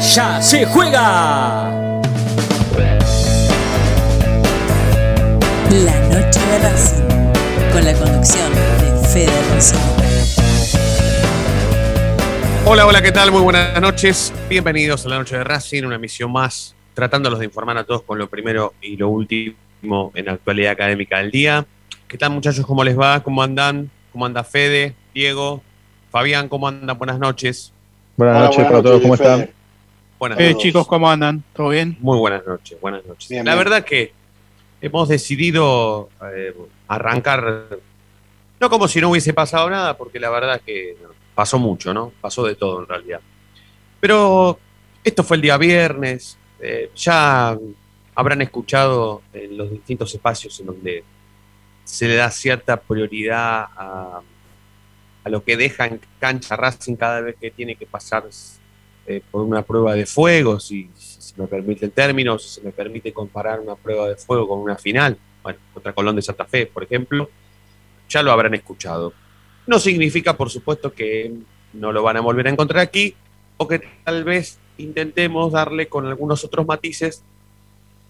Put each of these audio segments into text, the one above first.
ya se juega. La noche de Racing, con la conducción de Fede Rossi. Hola, hola, ¿qué tal? Muy buenas noches. Bienvenidos a la noche de Racing, una emisión más, tratándolos de informar a todos con lo primero y lo último en la actualidad académica del día. ¿Qué tal, muchachos? ¿Cómo les va? ¿Cómo andan? ¿Cómo anda Fede, Diego, Fabián? ¿Cómo andan? Buenas noches. Buenas Hola, noches buenas para todos, ¿cómo están? Buenas Eh, noches. chicos, ¿cómo andan? ¿Todo bien? Muy buenas noches, buenas noches. Bien, la bien. verdad que hemos decidido eh, arrancar, no como si no hubiese pasado nada, porque la verdad que pasó mucho, ¿no? Pasó de todo en realidad. Pero esto fue el día viernes, eh, ya habrán escuchado en los distintos espacios en donde se le da cierta prioridad a, a lo que deja en cancha Racing cada vez que tiene que pasar eh, por una prueba de fuego, si, si me permite el término, si se me permite comparar una prueba de fuego con una final, bueno, contra Colón de Santa Fe, por ejemplo, ya lo habrán escuchado. No significa, por supuesto, que no lo van a volver a encontrar aquí, o que tal vez intentemos darle con algunos otros matices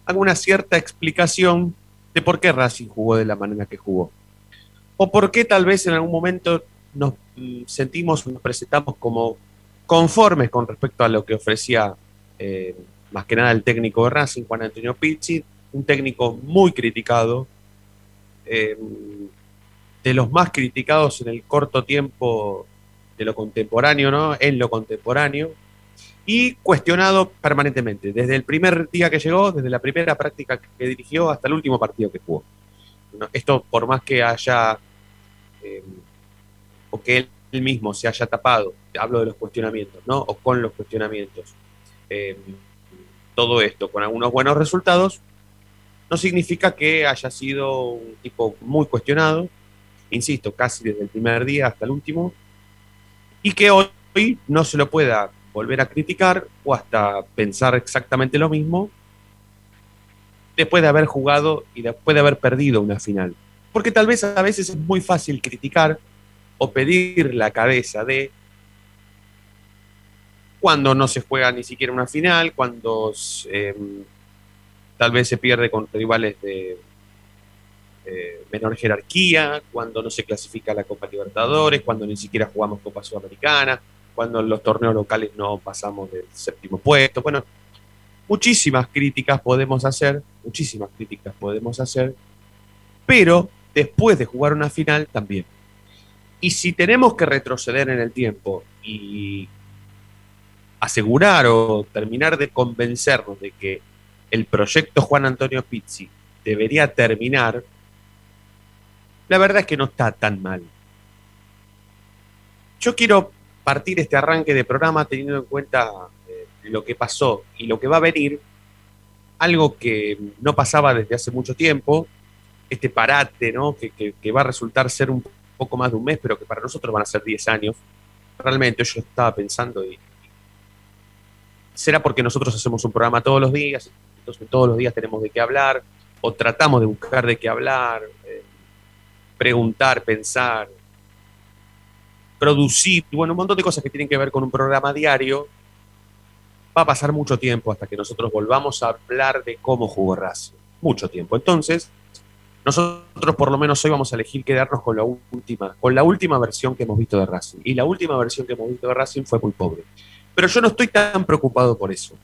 alguna cierta explicación de por qué Racing jugó de la manera que jugó. O por qué tal vez en algún momento nos mm, sentimos, nos presentamos como conformes con respecto a lo que ofrecía eh, más que nada el técnico de Racing, Juan Antonio Pizzi, un técnico muy criticado, eh, de los más criticados en el corto tiempo de lo contemporáneo, ¿no? En lo contemporáneo, y cuestionado permanentemente, desde el primer día que llegó, desde la primera práctica que dirigió hasta el último partido que jugó. Esto por más que haya, eh, o que él mismo se haya tapado, hablo de los cuestionamientos, ¿no? O con los cuestionamientos. Eh, todo esto con algunos buenos resultados, no significa que haya sido un tipo muy cuestionado, insisto, casi desde el primer día hasta el último, y que hoy no se lo pueda volver a criticar o hasta pensar exactamente lo mismo después de haber jugado y después de haber perdido una final. Porque tal vez a veces es muy fácil criticar o pedir la cabeza de cuando no se juega ni siquiera una final, cuando eh, tal vez se pierde con rivales de eh, menor jerarquía, cuando no se clasifica la Copa Libertadores, cuando ni siquiera jugamos Copa Sudamericana, cuando en los torneos locales no pasamos del séptimo puesto. Bueno, muchísimas críticas podemos hacer, muchísimas críticas podemos hacer, pero después de jugar una final también. Y si tenemos que retroceder en el tiempo y asegurar o terminar de convencernos de que el proyecto Juan Antonio Pizzi debería terminar, la verdad es que no está tan mal. Yo quiero partir este arranque de programa teniendo en cuenta eh, lo que pasó y lo que va a venir, algo que no pasaba desde hace mucho tiempo, este parate, ¿no? Que, que, que va a resultar ser un poco más de un mes, pero que para nosotros van a ser 10 años. Realmente yo estaba pensando y será porque nosotros hacemos un programa todos los días, entonces todos los días tenemos de qué hablar, o tratamos de buscar de qué hablar, eh, preguntar, pensar, producir, bueno, un montón de cosas que tienen que ver con un programa diario. Va a pasar mucho tiempo hasta que nosotros volvamos a hablar de cómo jugó Racing. Mucho tiempo. Entonces, nosotros por lo menos hoy vamos a elegir quedarnos con la última, con la última versión que hemos visto de Racing. Y la última versión que hemos visto de Racing fue muy pobre. Pero yo no estoy tan preocupado por eso.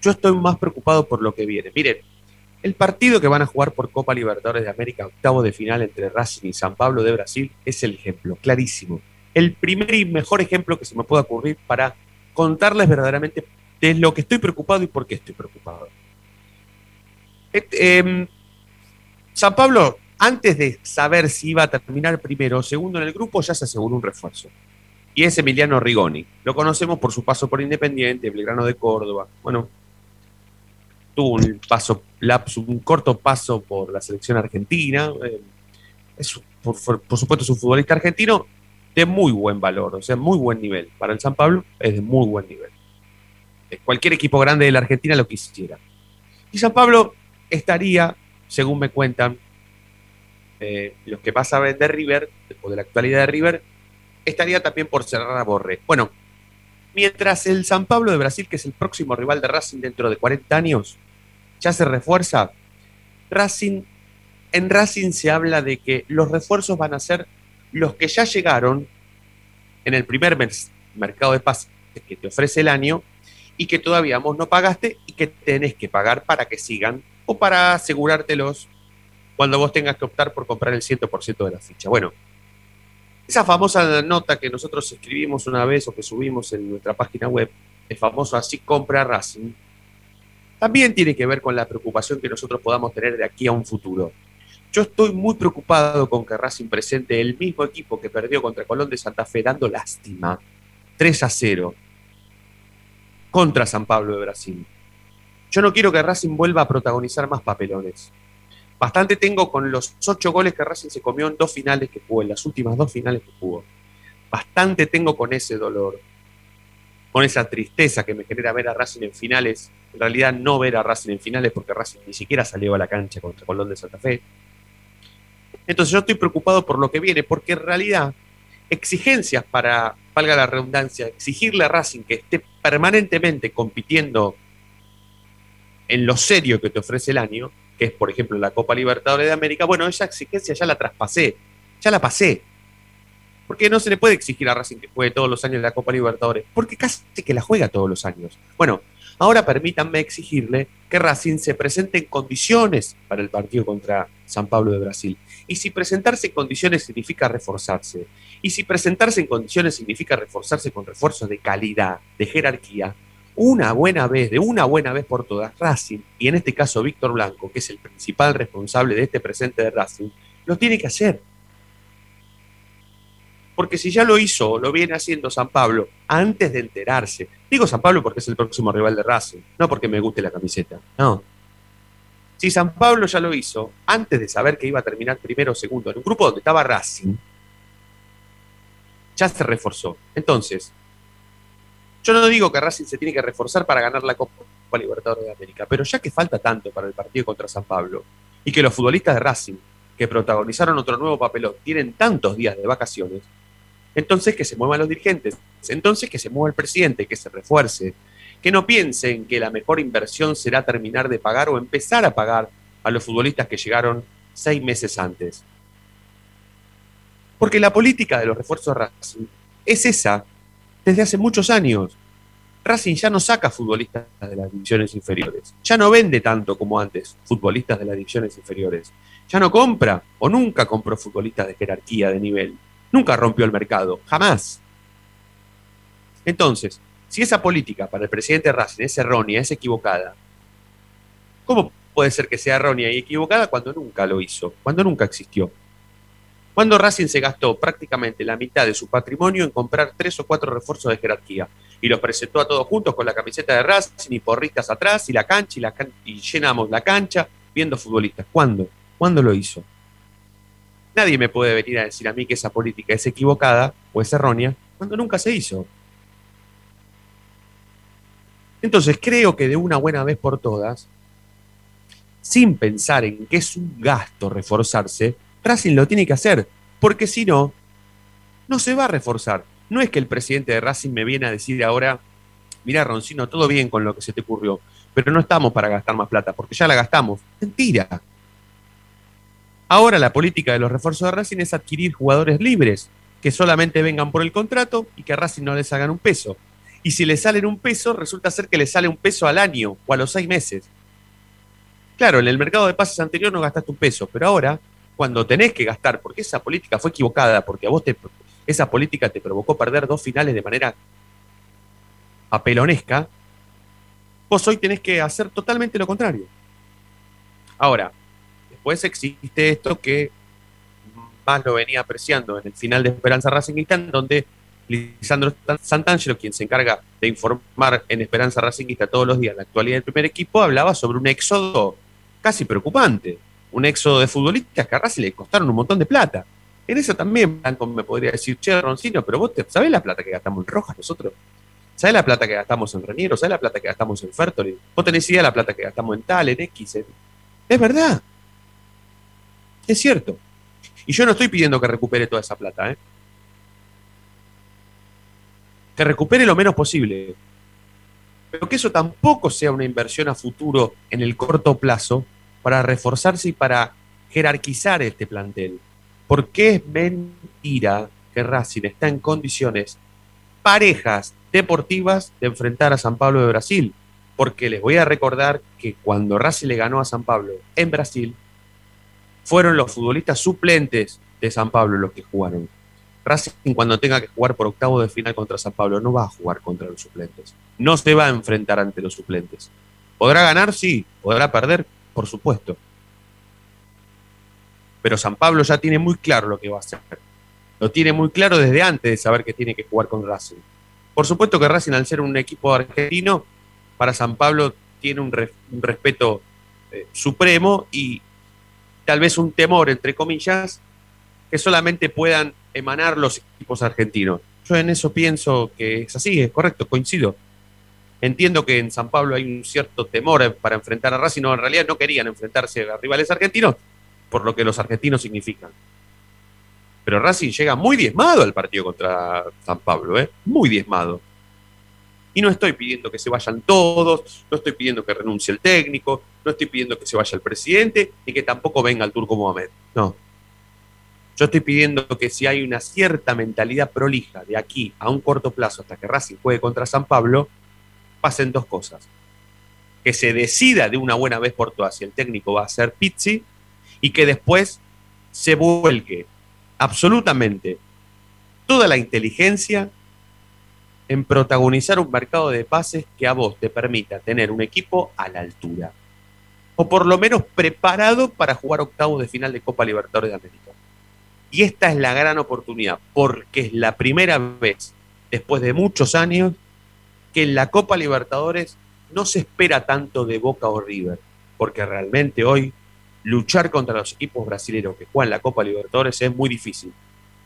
Yo estoy más preocupado por lo que viene. Miren, el partido que van a jugar por Copa Libertadores de América, octavo de final entre Racing y San Pablo de Brasil, es el ejemplo, clarísimo. El primer y mejor ejemplo que se me pueda ocurrir para contarles verdaderamente de lo que estoy preocupado y por qué estoy preocupado. Eh, San Pablo, antes de saber si iba a terminar primero o segundo en el grupo, ya se aseguró un refuerzo. Y es Emiliano Rigoni. Lo conocemos por su paso por Independiente, Belgrano de Córdoba. Bueno, tuvo un paso, un corto paso por la selección argentina. Eh, es, por, supuesto, es un futbolista argentino de muy buen valor, o sea, muy buen nivel. Para el San Pablo es de muy buen nivel. Cualquier equipo grande de la Argentina lo quisiera. Y San Pablo estaría, según me cuentan, eh, los que más saben de River, o de la actualidad de River, estaría también por cerrar a Borre. Bueno, mientras el San Pablo de Brasil, que es el próximo rival de Racing dentro de 40 años, ya se refuerza, Racing, en Racing se habla de que los refuerzos van a ser los que ya llegaron en el primer mercado de pases que te ofrece el año y que todavía vos no pagaste y que tenés que pagar para que sigan o para asegurártelos cuando vos tengas que optar por comprar el 100% de la ficha. Bueno, esa famosa nota que nosotros escribimos una vez o que subimos en nuestra página web, el famoso así compra Racing, también tiene que ver con la preocupación que nosotros podamos tener de aquí a un futuro. Yo estoy muy preocupado con que Racing presente el mismo equipo que perdió contra Colón de Santa Fe, dando lástima, 3 a 0, contra San Pablo de Brasil. Yo no quiero que Racing vuelva a protagonizar más papelones. Bastante tengo con los ocho goles que Racing se comió en dos finales que jugó, en las últimas dos finales que jugó. Bastante tengo con ese dolor, con esa tristeza que me genera ver a Racing en finales. En realidad no ver a Racing en finales porque Racing ni siquiera salió a la cancha contra Colón de Santa Fe. Entonces yo estoy preocupado por lo que viene, porque en realidad exigencias para, valga la redundancia, exigirle a Racing que esté permanentemente compitiendo en lo serio que te ofrece el año, que es, por ejemplo, la Copa Libertadores de América, bueno, esa exigencia ya la traspasé, ya la pasé. Porque no se le puede exigir a Racing que juegue todos los años la Copa Libertadores, porque casi que la juega todos los años. Bueno, ahora permítanme exigirle que Racing se presente en condiciones para el partido contra San Pablo de Brasil. Y si presentarse en condiciones significa reforzarse, y si presentarse en condiciones significa reforzarse con refuerzos de calidad, de jerarquía, una buena vez, de una buena vez por todas, Racing, y en este caso Víctor Blanco, que es el principal responsable de este presente de Racing, lo tiene que hacer. Porque si ya lo hizo, lo viene haciendo San Pablo antes de enterarse. Digo San Pablo porque es el próximo rival de Racing, no porque me guste la camiseta. No. Si San Pablo ya lo hizo antes de saber que iba a terminar primero o segundo en un grupo donde estaba Racing, ya se reforzó. Entonces, yo no digo que Racing se tiene que reforzar para ganar la Copa Libertadores de América, pero ya que falta tanto para el partido contra San Pablo y que los futbolistas de Racing que protagonizaron otro nuevo papelón tienen tantos días de vacaciones, entonces que se muevan los dirigentes, entonces que se mueva el presidente, que se refuerce, que no piensen que la mejor inversión será terminar de pagar o empezar a pagar a los futbolistas que llegaron seis meses antes. Porque la política de los refuerzos Racing es esa desde hace muchos años. Racing ya no saca futbolistas de las divisiones inferiores. Ya no vende tanto como antes futbolistas de las divisiones inferiores. Ya no compra o nunca compró futbolistas de jerarquía, de nivel. Nunca rompió el mercado. Jamás. Entonces, si esa política para el presidente Racing es errónea, es equivocada, ¿cómo puede ser que sea errónea y equivocada cuando nunca lo hizo? Cuando nunca existió. Cuando Racing se gastó prácticamente la mitad de su patrimonio en comprar tres o cuatro refuerzos de jerarquía y los presentó a todos juntos con la camiseta de Racing y porristas atrás y la cancha y, y llenamos la cancha viendo futbolistas. ¿Cuándo? ¿Cuándo lo hizo? Nadie me puede venir a decir a mí que esa política es equivocada o es errónea cuando nunca se hizo. Entonces creo que de una buena vez por todas, sin pensar en que es un gasto reforzarse, Racing lo tiene que hacer, porque si no, no se va a reforzar. No es que el presidente de Racing me viene a decir ahora, mira Roncino, todo bien con lo que se te ocurrió, pero no estamos para gastar más plata, porque ya la gastamos. Mentira. Ahora la política de los refuerzos de Racing es adquirir jugadores libres, que solamente vengan por el contrato y que a Racing no les hagan un peso. Y si le salen un peso, resulta ser que le sale un peso al año o a los seis meses. Claro, en el mercado de pases anterior no gastaste un peso, pero ahora cuando tenés que gastar, porque esa política fue equivocada, porque a vos te, esa política te provocó perder dos finales de manera apelonesca, vos hoy tenés que hacer totalmente lo contrario. Ahora, después existe esto que más lo venía apreciando en el final de Esperanza Racingista, en donde Lisandro Santangelo, quien se encarga de informar en Esperanza Racingista todos los días la actualidad del primer equipo, hablaba sobre un éxodo casi preocupante. Un éxodo de futbolistas que a Racing le costaron un montón de plata. En eso también Blanco me podría decir, che, Roncino, pero vos te, sabés la plata que gastamos en Rojas nosotros. ¿Sabés la plata que gastamos en Reniero? ¿Sabés la plata que gastamos en Fertoli? ¿Vos tenés idea de la plata que gastamos en tal, en X? Es verdad. Es cierto. Y yo no estoy pidiendo que recupere toda esa plata, ¿eh? Que recupere lo menos posible. Pero que eso tampoco sea una inversión a futuro en el corto plazo para reforzarse y para jerarquizar este plantel. Porque es mentira que Racing está en condiciones parejas deportivas de enfrentar a San Pablo de Brasil. Porque les voy a recordar que cuando Racing le ganó a San Pablo en Brasil, fueron los futbolistas suplentes de San Pablo los que jugaron. Racing cuando tenga que jugar por octavo de final contra San Pablo no va a jugar contra los suplentes. No se va a enfrentar ante los suplentes. ¿Podrá ganar? Sí. ¿Podrá perder? Por supuesto. Pero San Pablo ya tiene muy claro lo que va a hacer. Lo tiene muy claro desde antes de saber que tiene que jugar con Racing. Por supuesto que Racing, al ser un equipo argentino, para San Pablo tiene un, respeto eh, supremo y tal vez un temor, entre comillas, que solamente puedan emanar los equipos argentinos. Yo en eso pienso que es así, es correcto, coincido. Entiendo que en San Pablo hay un cierto temor para enfrentar a Racing, no, en realidad no querían enfrentarse a rivales argentinos, por lo que los argentinos significan. Pero Racing llega muy diezmado al partido contra San Pablo, ¿eh? muy diezmado. Y no estoy pidiendo que se vayan todos, no estoy pidiendo que renuncie el técnico, no estoy pidiendo que se vaya el presidente, ni que tampoco venga el Turco Mohamed. No. Yo estoy pidiendo que si hay una cierta mentalidad prolija de aquí a un corto plazo hasta que Racing juegue contra San Pablo, pasen dos cosas. Que se decida de una buena vez por todas si el técnico va a ser Pizzi y que después se vuelque absolutamente toda la inteligencia en protagonizar un mercado de pases que a vos te permita tener un equipo a la altura. O por lo menos preparado para jugar octavos de final de Copa Libertadores de América. Y esta es la gran oportunidad, porque es la primera vez, después de muchos años, que en la Copa Libertadores no se espera tanto de Boca o River, porque realmente hoy luchar contra los equipos brasileños que juegan la Copa Libertadores es muy difícil.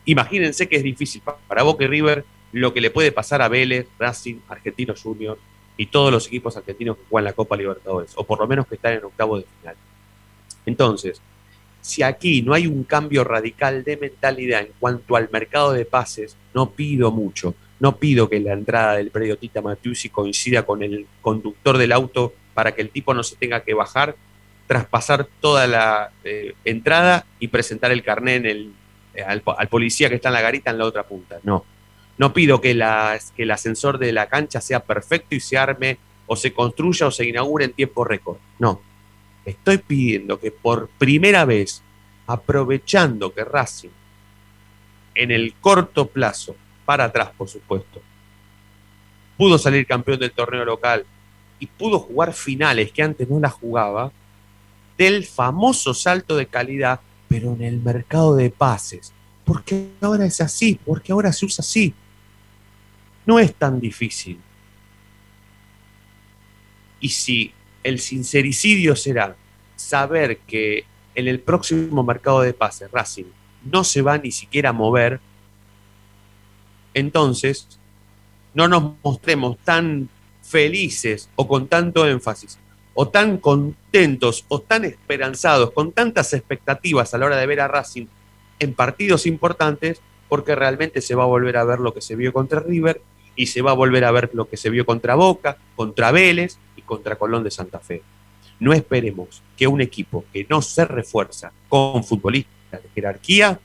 Imagínense que es difícil para Boca y River lo que le puede pasar a Vélez, Racing, Argentino Junior y todos los equipos argentinos que juegan la Copa Libertadores, o por lo menos que están en octavo de final. Entonces, si aquí no hay un cambio radical de mentalidad en cuanto al mercado de pases, no pido mucho. No pido que la entrada del predio Tita Matiusi coincida con el conductor del auto para que el tipo no se tenga que bajar, traspasar toda la eh, entrada y presentar el carné en el, eh, al, policía que está en la garita en la otra punta. No. No pido que, que el ascensor de la cancha sea perfecto y se arme o se construya o se inaugure en tiempo récord. No. Estoy pidiendo que por primera vez, aprovechando que Racing en el corto plazo, para atrás por supuesto, pudo salir campeón del torneo local y pudo jugar finales que antes no las jugaba, del famoso salto de calidad, pero en el mercado de pases. Porque ahora es así, porque ahora se usa así no es tan difícil. Y si el sincericidio será saber que en el próximo mercado de pases Racing no se va ni siquiera a mover, entonces no nos mostremos tan felices o con tanto énfasis, o tan contentos o tan esperanzados, con tantas expectativas a la hora de ver a Racing en partidos importantes, porque realmente se va a volver a ver lo que se vio contra River y se va a volver a ver lo que se vio contra Boca, contra Vélez y contra Colón de Santa Fe. No esperemos que un equipo que no se refuerza con futbolistas de jerarquía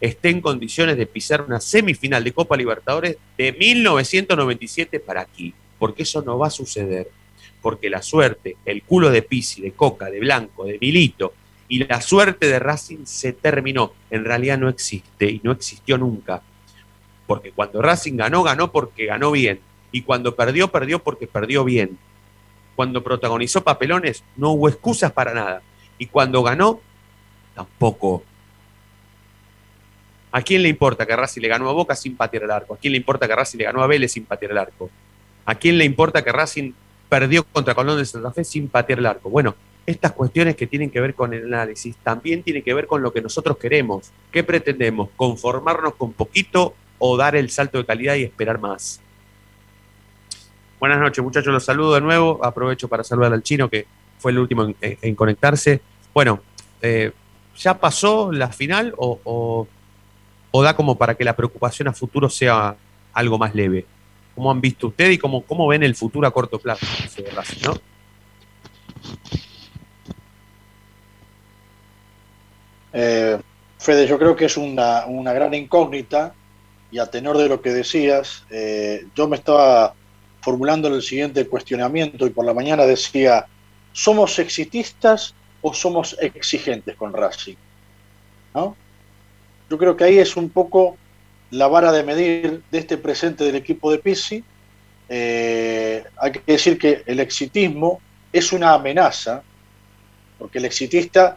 esté en condiciones de pisar una semifinal de Copa Libertadores de 1997 para aquí, porque eso no va a suceder, porque la suerte, el culo de Pisi, de Coca, de Blanco, de Milito y la suerte de Racing se terminó, en realidad no existe y no existió nunca porque cuando Racing ganó, ganó porque ganó bien. Y cuando perdió, perdió porque perdió bien. Cuando protagonizó papelones, no hubo excusas para nada. Y cuando ganó, tampoco. ¿A quién le importa que Racing le ganó a Boca sin patear el arco? ¿A quién le importa que Racing le ganó a Vélez sin patear el arco? ¿A quién le importa que Racing perdió contra Colón de Santa Fe sin patear el arco? Bueno, estas cuestiones que tienen que ver con el análisis también tienen que ver con lo que nosotros queremos. ¿Qué pretendemos? ¿Conformarnos con poquito o dar el salto de calidad y esperar más? Buenas noches, muchachos. Los saludo de nuevo. Aprovecho para saludar al chino, que fue el último en, conectarse. Bueno, eh, ¿ya pasó la final o, da como para que la preocupación a futuro sea algo más leve? ¿Cómo han visto ustedes y cómo, cómo ven el futuro a corto plazo? ¿no? Eh, Fede, yo creo que es una, gran incógnita y a tenor de lo que decías, eh, yo me estaba formulando el siguiente cuestionamiento y por la mañana decía, ¿somos exitistas o somos exigentes con Racing? ¿No? Yo creo que ahí es un poco la vara de medir de este presente del equipo de Pisi. Eh, hay que decir que el exitismo es una amenaza, porque el exitista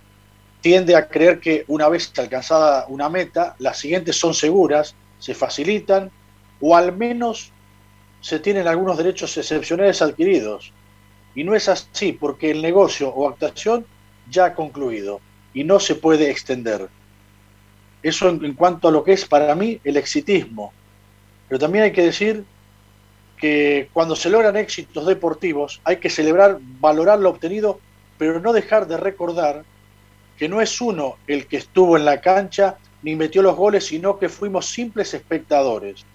tiende a creer que una vez alcanzada una meta, las siguientes son seguras, se facilitan o al menos se tienen algunos derechos excepcionales adquiridos. Y no es así porque el negocio o actuación ya ha concluido y no se puede extender. Eso en, cuanto a lo que es para mí el exitismo. Pero también hay que decir que cuando se logran éxitos deportivos hay que celebrar, valorar lo obtenido, pero no dejar de recordar que no es uno el que estuvo en la cancha ni metió los goles, sino que fuimos simples espectadores,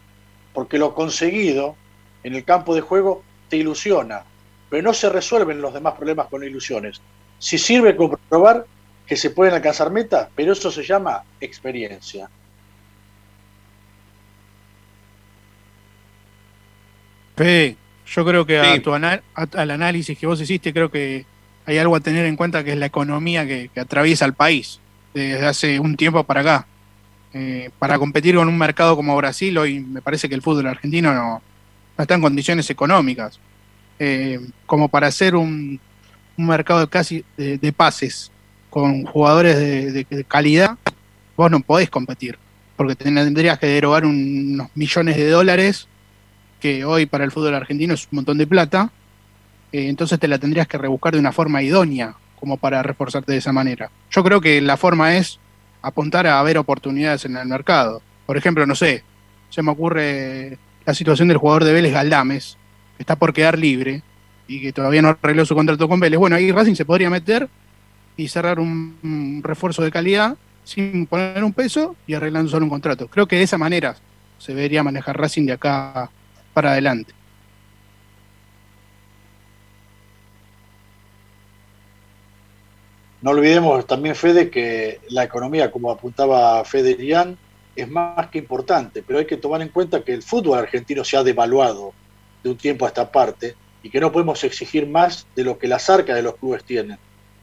porque lo conseguido en el campo de juego te ilusiona, pero no se resuelven los demás problemas con ilusiones. Si sirve comprobar que se pueden alcanzar metas, pero eso se llama experiencia. Fede, yo creo que a tu al análisis que vos hiciste, creo que hay algo a tener en cuenta que es la economía que, atraviesa el país desde hace un tiempo para acá. Eh, para competir con un mercado como Brasil, hoy me parece que el fútbol argentino no, está en condiciones económicas. Eh, como para hacer un, mercado casi de, pases con jugadores de, calidad, vos no podés competir, porque tendrías que derogar unos millones de dólares, que hoy para el fútbol argentino es un montón de plata, eh, entonces te la tendrías que rebuscar de una forma idónea como para reforzarte de esa manera. Yo creo que la forma es apuntar a ver oportunidades en el mercado. Por ejemplo, no sé, se me ocurre la situación del jugador de Vélez Galdames, que está por quedar libre y que todavía no arregló su contrato con Vélez. Bueno, ahí Racing se podría meter y cerrar un, refuerzo de calidad sin poner un peso y arreglando solo un contrato. Creo que de esa manera se debería manejar Racing de acá para adelante. No olvidemos también, Fede, que la economía, como apuntaba Fede Lian, es más que importante, pero hay que tomar en cuenta que el fútbol argentino se ha devaluado de un tiempo a esta parte y que no podemos exigir más de lo que las arcas de los clubes tienen.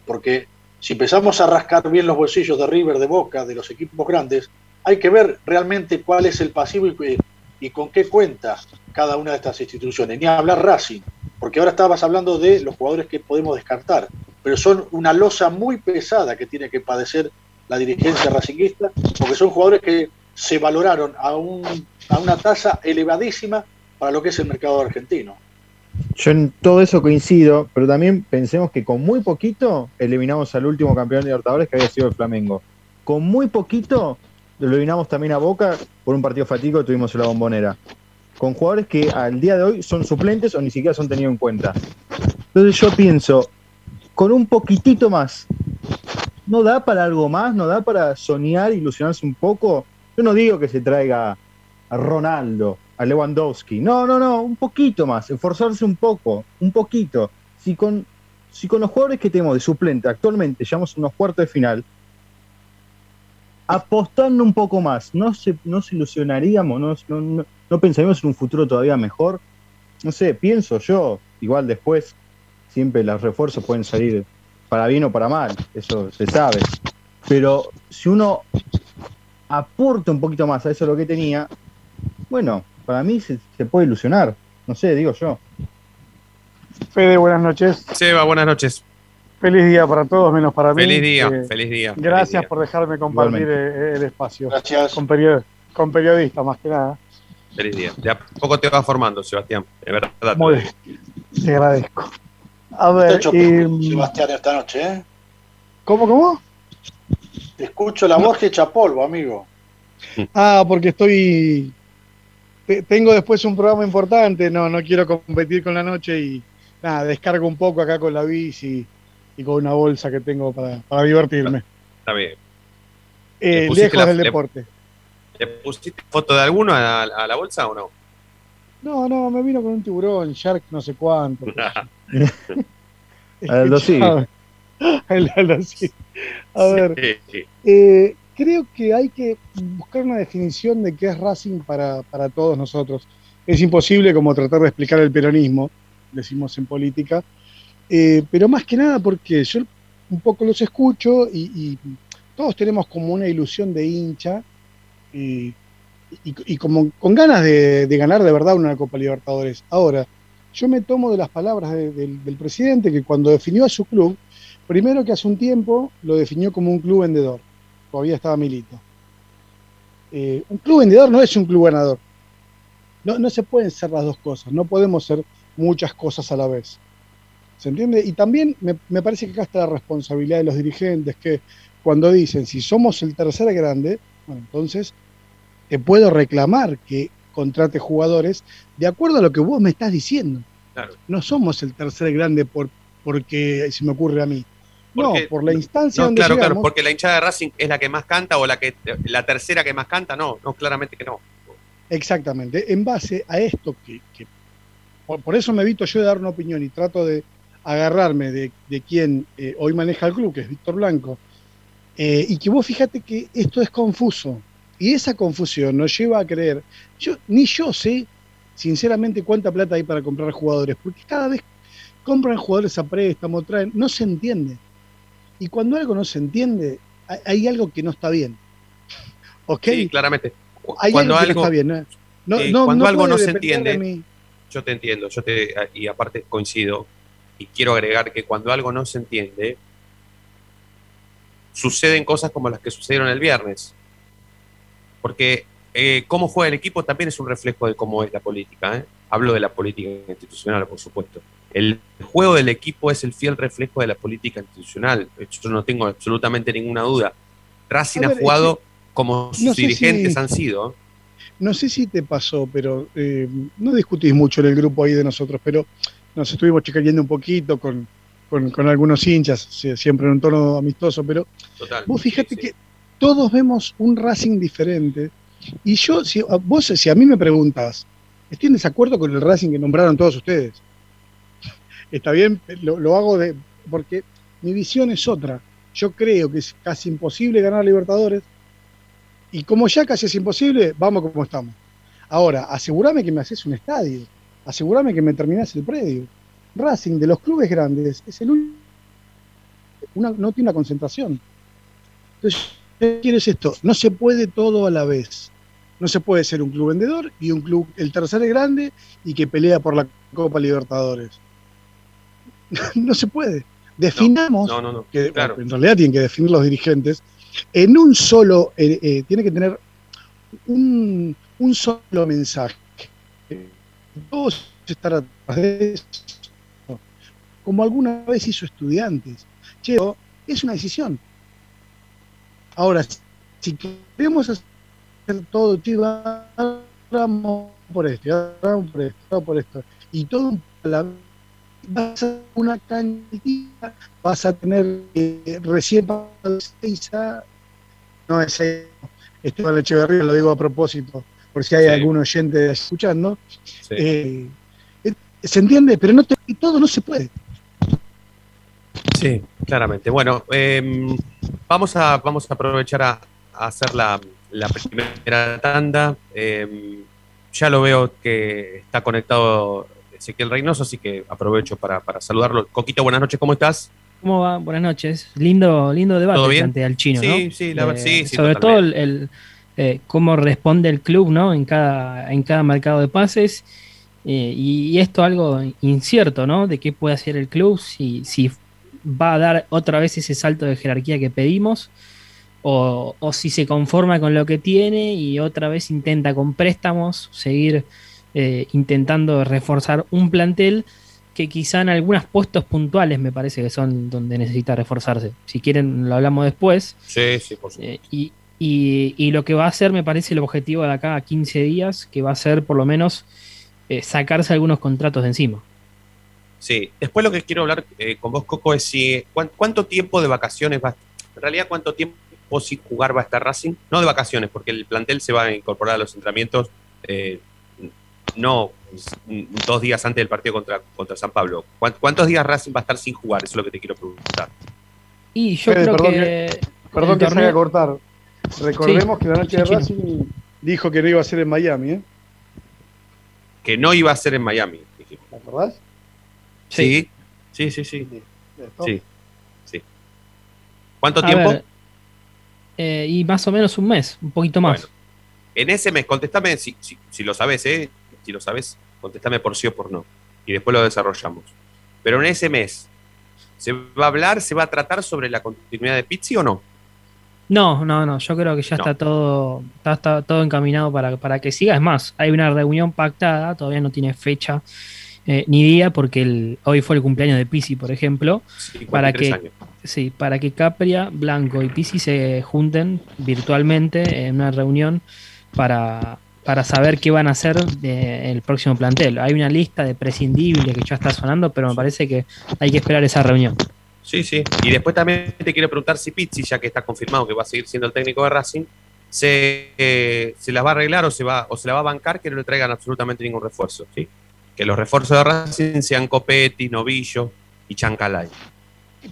Porque si empezamos a rascar bien los bolsillos de River, de Boca, de los equipos grandes, hay que ver realmente cuál es el pasivo y, con qué cuenta cada una de estas instituciones. Ni hablar Racing, porque ahora estabas hablando de los jugadores que podemos descartar pero son una losa muy pesada que tiene que padecer la dirigencia racinguista, porque son jugadores que se valoraron a, un, a una tasa elevadísima para lo que es el mercado argentino. Yo en todo eso coincido, pero también pensemos que con muy poquito eliminamos al último campeón de Libertadores que había sido el Flamengo. Con muy poquito lo eliminamos también a Boca por un partido fatigo que tuvimos en la bombonera. Con jugadores que al día de hoy son suplentes o ni siquiera son tenidos en cuenta. Entonces yo pienso, con un poquitito más. ¿No da para algo más? ¿No da para soñar, ilusionarse un poco? Yo no digo que se traiga a Ronaldo, a Lewandowski. No, no, no, un poquito más, esforzarse un poco, un poquito. Si con, si con los jugadores que tenemos de suplente actualmente llegamos a unos cuartos de final, apostando un poco más, ¿no se, no se ilusionaríamos? ¿No, no, no pensaríamos en un futuro todavía mejor? No sé, pienso yo, igual después siempre los refuerzos pueden salir para bien o para mal, eso se sabe. Pero si uno aporta un poquito más a eso lo que tenía, bueno, para mí se, puede ilusionar. No sé, digo yo. Fede, buenas noches. Seba, buenas noches. Feliz día para todos, menos para mí. Feliz día, Eh, feliz día. Gracias feliz día. por dejarme compartir eh, el espacio. Gracias. Con, period- con periodistas, más que nada. Feliz día. De a poco te vas formando, Sebastián. De verdad. Muy bien. Te agradezco. A Te ver, y, Sebastián, esta noche, ¿eh? ¿cómo, cómo? Te escucho la voz que echa polvo, amigo. Ah, porque estoy. Te- tengo después un programa importante, no, no quiero competir con la noche y nada, descargo un poco acá con la bici y con una bolsa que tengo para, para divertirme. Está bien. Eh, lejos la- del deporte. ¿Le pusiste foto de alguno a, a la bolsa o no? No, no, me vino con un tiburón, shark no sé cuánto. Aldo. El Aldo Civi. A ver, Sí, sí. eh, creo que hay que buscar una definición de qué es Racing para, para todos nosotros. Es imposible como tratar de explicar el peronismo, decimos en política, eh, pero más que nada porque yo un poco los escucho y, todos tenemos como una ilusión de hincha y, y- como con ganas de, ganar de verdad una Copa Libertadores. Ahora, yo me tomo de las palabras de- del, del presidente que cuando definió a su club, primero que hace un tiempo lo definió como un club vendedor todavía estaba Milito. Eh, un club vendedor no es un club ganador. No, no se pueden ser las dos cosas, no podemos ser muchas cosas a la vez. ¿Se entiende? Y también me, me parece que acá está la responsabilidad de los dirigentes, que cuando dicen, si somos el tercer grande, bueno, entonces te puedo reclamar que contrate jugadores de acuerdo a lo que vos me estás diciendo. Claro. No somos el tercer grande por, porque se me ocurre a mí. Porque- no, por la instancia No, donde claro, claro, porque la hinchada de Racing es la que más canta o la que la tercera que más canta, no, no, claramente que no. Exactamente, en base a esto que, que- por, por eso me evito yo de dar una opinión y trato de agarrarme de, de quien eh, hoy maneja el club, que es Víctor Blanco, eh, y que vos fíjate que esto es confuso, y esa confusión nos lleva a creer, yo ni yo sé sinceramente cuánta plata hay para comprar jugadores, porque cada vez compran jugadores a préstamo, traen, no se entiende. Y cuando algo no se entiende, hay, algo que no está bien. ¿Ok? Sí, claramente. hay cuando algo que algo, no está bien. ¿no? No, eh, no- cuando no algo no se entiende, yo te entiendo, yo te y aparte coincido y quiero agregar que cuando algo no se entiende suceden cosas como las que sucedieron el viernes. Porque eh, cómo juega el equipo también es un reflejo de cómo es la política. ¿eh? Hablo de la política institucional, por supuesto. El juego del equipo es el fiel reflejo de la política institucional. Yo no tengo absolutamente ninguna duda. Racing ha es jugado como sus no dirigentes si- han sido. No sé si te pasó, pero eh, no discutís mucho en el grupo ahí de nosotros, pero nos estuvimos chicayendo un poquito con, con- con algunos hinchas, siempre en un tono amistoso, pero Total. vos fíjate Sí, sí. que todos vemos un Racing diferente. Y yo, si, a- vos, si a mí me preguntas, ¿estoy en desacuerdo con el Racing que nombraron todos ustedes? Está bien, lo, hago de, porque mi visión es otra. Yo creo que es casi imposible ganar Libertadores. Y como ya casi es imposible, vamos como estamos. Ahora, asegúrame que me haces un estadio. Asegúrame que me terminás el predio. Racing de los clubes grandes es el único. Una, no tiene una concentración. Entonces, ¿qué quiero es esto? No se puede todo a la vez. No se puede ser un club vendedor y un club, el tercer grande, y que pelea por la Copa Libertadores. no se puede. Definamos No, no, no. que Claro. en realidad tienen que definir los dirigentes, en un solo, eh, eh, tiene que tener un, un solo mensaje. Todos estar atrás de eso, como alguna vez hizo estudiantes. Che, es una decisión. Ahora, si queremos hacer todo, vamos por esto, por esto, por esto, y todo vez, vas a una cantidad, vas a tener eh, recién pasado seis a- no es Esteban Echeverría, lo digo a propósito, por si hay Sí. algún oyente escuchando. Sí. Eh, eh, se entiende, pero no te- y todo no se puede. Sí, claramente. Bueno, eh, vamos, a, vamos a aprovechar a, a hacer la, la primera tanda. Eh, ya lo veo que está conectado Ezequiel Reynoso, así que aprovecho para, para saludarlo. Coquito, buenas noches, ¿cómo estás? ¿Cómo va? Buenas noches. Lindo, lindo debate plantea el chino, ¿no? Sí, sí, la ver- Eh, sí, sí, Sobre todo el, el, eh, cómo responde el club, ¿no? En cada, en cada mercado de pases. Eh, y, esto algo incierto, ¿no? De qué puede hacer el club si, si va a dar otra vez ese salto de jerarquía que pedimos, o, si se conforma con lo que tiene y otra vez intenta con préstamos seguir eh, intentando reforzar un plantel que quizá en algunos puestos puntuales me parece que son donde necesita reforzarse. Si quieren, lo hablamos después. Sí, sí, por supuesto. Eh, y, lo que va a ser, me parece, el objetivo de acá a 15 días, que va a ser por lo menos eh, sacarse algunos contratos de encima. Sí, después lo que quiero hablar eh, con vos, Coco, es si cuánto tiempo de vacaciones va, en realidad cuánto tiempo sin jugar va a estar Racing, no de vacaciones, porque el plantel se va a incorporar a los entrenamientos no dos días antes del partido contra, contra San Pablo. ¿Cuántos días Racing va a estar sin jugar? Eso es lo que te quiero preguntar. Y yo creo perdón que. perdón que se vaya a cortar. Recordemos que la noche de Racing dijo que no iba a ser en Miami, ¿eh? Que no iba a ser en Miami, dijimos. ¿Te acordás? Sí. Sí, sí, sí. Sí. sí. ¿Cuánto tiempo? Eh, y más o menos un mes, un poquito más. en ese mes, contestame si, si lo sabes, ¿eh? Si lo sabes, contéstame por sí o por no. Y después lo desarrollamos. Pero en ese mes, ¿se va a hablar, se va a tratar sobre la continuidad de Pizzi o no? No, no, no. Yo creo que ya está todo está, todo encaminado para, para, que siga. Es más, hay una reunión pactada, todavía no tiene fecha eh, ni día, porque el, hoy fue el cumpleaños de Pizzi, por ejemplo. para que sí, para que Capria, Blanco y Pizzi se junten virtualmente en una reunión para, para saber qué van a hacer el próximo plantel. Hay una lista de prescindibles que ya está sonando, pero me parece que hay que esperar esa reunión. Sí, sí. Y después también te quiero preguntar si Pizzi, ya que está confirmado que va a seguir siendo el técnico de Racing, se, eh, se las va a arreglar o se va o se la va a bancar que no le traigan absolutamente ningún refuerzo, ¿sí? Que los refuerzos de Racing sean Copetti, Novillo y Chancalay.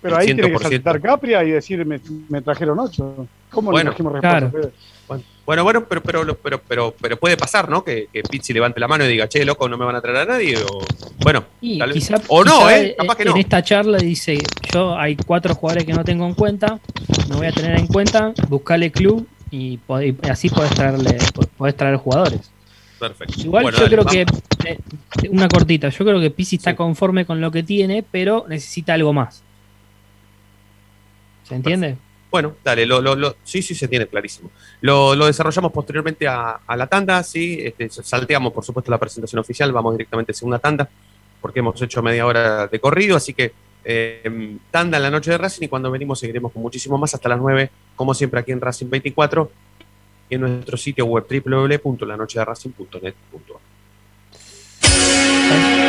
Pero ahí tiene que saltar Capria y decir me, trajeron ocho. ¿Cómo bueno, trajimos refuerzos? Bueno, bueno, pero, pero, pero, pero, pero puede pasar, ¿no? Que, que Pizzi levante la mano y diga, che, loco, no me van a traer a nadie. O, bueno, o no, ¿eh? Capaz que no. En esta charla dice, yo hay cuatro jugadores que no tengo en cuenta, no voy a tener en cuenta, buscale club y, así podés traerle, podés traer jugadores. Perfecto. Igual yo creo que, eh, una cortita, yo creo que Pizzi está conforme con lo que tiene, pero necesita algo más. ¿Se entiende? Bueno, dale, lo, lo, sí, sí, se tiene clarísimo. Lo, desarrollamos posteriormente a, la tanda, sí, este, salteamos por supuesto la presentación oficial, vamos directamente a segunda tanda, porque hemos hecho media hora de corrido, así que eh, tanda en la noche de Racing y cuando venimos seguiremos con muchísimo más hasta las 9, como siempre aquí en Racing 24 y en nuestro sitio web www.lanochederacing.net.ar.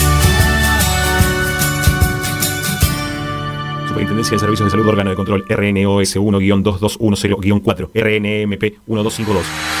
Superintendencia de Servicios de Salud, órgano de control RNOS 1-2210-4, RNMP 1252.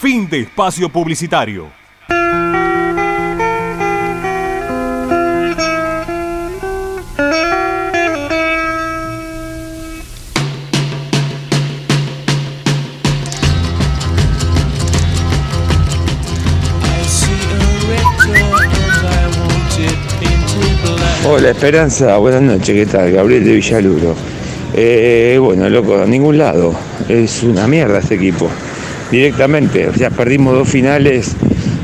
Fin de espacio publicitario. Hola Esperanza, buenas noches, ¿qué tal? Gabriel de Villaluro. Eh, bueno, loco, a ningún lado. Es una mierda este equipo. Directamente, o sea, perdimos dos finales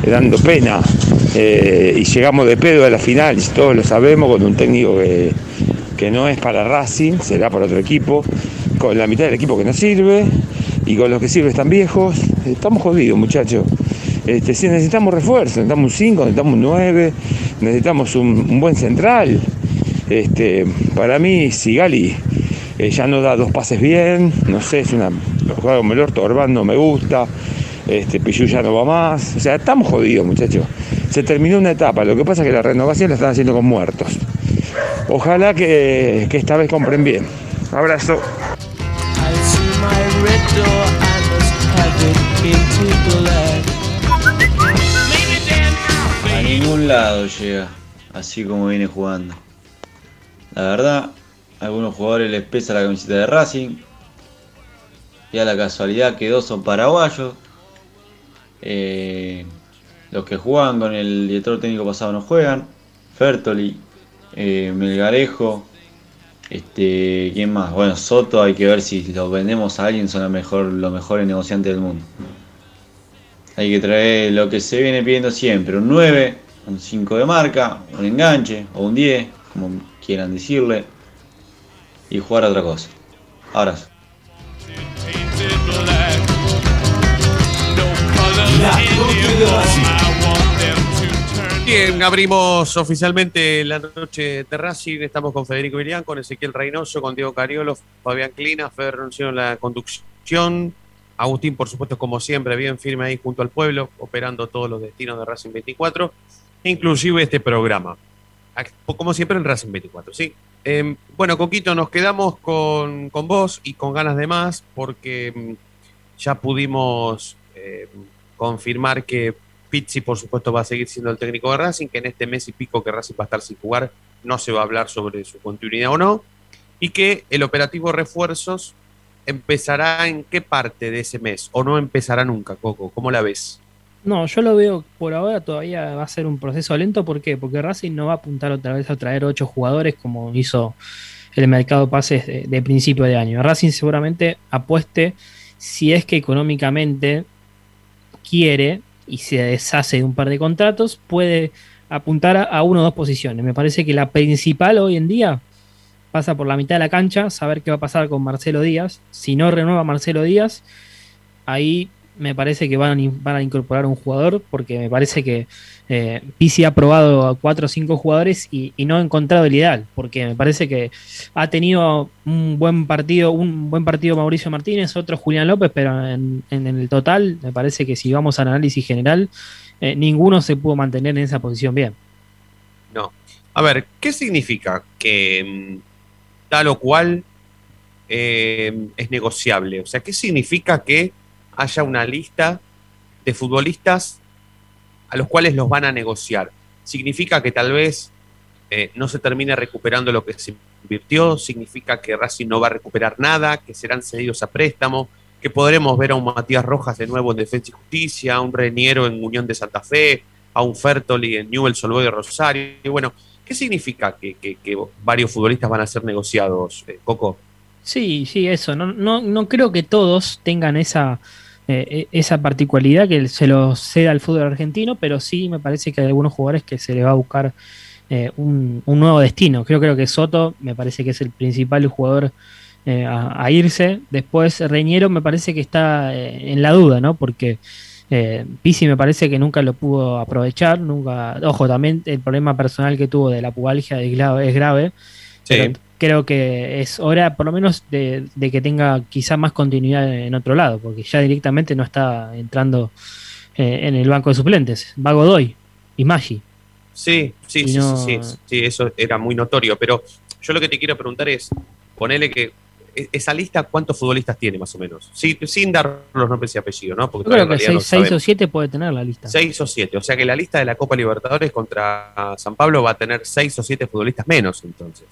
eh, dando pena. eh, y llegamos de pedo a la final, todos lo sabemos, con un técnico que, que no es para Racing, será para otro equipo, con la mitad del equipo que no sirve, y con los que sirven están viejos. Estamos jodidos, muchachos. Este, sí, necesitamos refuerzo, necesitamos un 5, necesitamos un 9, necesitamos un, un buen central. Este, para mí, Sigali eh, ya no da dos pases bien, no sé, es una juega como el orto, Orbán no me gusta, este, Pichu ya no va más. O sea, estamos jodidos, muchachos. Se terminó una etapa, lo que pasa es que la renovación la están haciendo con muertos. Ojalá que, que esta vez compren bien. Abrazo. A ningún lado llega, así como viene jugando. La verdad, a algunos jugadores les pesa la camiseta de Racing. Y a la casualidad que dos son paraguayos. Eh, los que juegan con el director técnico pasado no juegan. Fertoli, eh, Melgarejo, este, ¿quién más? Bueno, Soto, hay que ver si los vendemos a alguien, son los, mejor, los mejores negociantes del mundo. Hay que traer lo que se viene pidiendo siempre, un 9, un 5 de marca, un enganche o un 10, como quieran decirle, y jugar a otra cosa. Ahora. Bien, abrimos oficialmente la noche de Racing. Estamos con Federico Virián, con Ezequiel Reynoso, con Diego Cariolo, Fabián Clina, Feder en la conducción. Agustín, por supuesto, como siempre, bien firme ahí junto al pueblo, operando todos los destinos de Racing 24, inclusive este programa. Como siempre en Racing 24, ¿sí? Eh, bueno, Coquito, nos quedamos con, con vos y con ganas de más porque mm, ya pudimos eh, confirmar que Pizzi, por supuesto, va a seguir siendo el técnico de Racing, que en este mes y pico que Racing va a estar sin jugar, no se va a hablar sobre su continuidad o no, y que el operativo refuerzos empezará en qué parte de ese mes, o no empezará nunca, Coco, ¿cómo la ves? No, yo lo veo por ahora todavía va a ser un proceso lento. ¿Por qué? Porque Racing no va a apuntar otra vez a traer ocho jugadores como hizo el mercado pases de, de principio de año. Racing seguramente apueste si es que económicamente quiere y se deshace de un par de contratos, puede apuntar a, una o dos posiciones. Me parece que la principal hoy en día pasa por la mitad de la cancha, saber qué va a pasar con Marcelo Díaz. Si no renueva Marcelo Díaz, ahí me parece que van a, incorporar un jugador, porque me parece que eh, Pisi ha probado a cuatro o cinco jugadores y, no ha encontrado el ideal, porque me parece que ha tenido un buen partido, un buen partido Mauricio Martínez, otro Julián López, pero en, el total me parece que si vamos al análisis general, eh, ninguno se pudo mantener en esa posición bien. No. A ver, ¿qué significa que mm, tal o cual eh, es negociable? O sea, ¿qué significa que haya una lista de futbolistas a los cuales los van a negociar. Significa que tal vez eh, no se termine recuperando lo que se invirtió, significa que Racing no va a recuperar nada, que serán cedidos a préstamo, que podremos ver a un Matías Rojas de nuevo en Defensa y Justicia, a un Reniero en Unión de Santa Fe, a un Fertoli en Newell's Old de Rosario. Y bueno, ¿qué significa que, varios futbolistas van a ser negociados, eh, Coco? Sí, sí, eso. No, no, no creo que todos tengan esa eh, e, esa particularidad que se lo ceda al fútbol argentino, pero sí me parece que hay algunos jugadores que se le va a buscar eh, un, nuevo destino. Creo, creo que Soto me parece que es el principal jugador eh, a, irse. Después Reñero me parece que está en la duda, ¿no? Porque Pisi me parece que nunca lo pudo aprovechar, nunca. Ojo, también el problema personal que tuvo de la pubalgia es grave. Es grave creo que es hora por lo menos de, que tenga quizá más continuidad en otro lado, porque ya directamente no está entrando eh, en el banco de suplentes. Va Godoy y Maggi. Sí, sí, sí, sí, sí, eso era muy notorio, pero yo lo que te quiero preguntar es, ponele que e, esa lista, ¿cuántos futbolistas tiene más o menos? sin dar los nombres y apellidos, ¿no? Porque creo que seis, o siete puede tener la lista. Seis o siete, o sea que la lista de la Copa Libertadores contra San Pablo va a tener seis o siete futbolistas menos entonces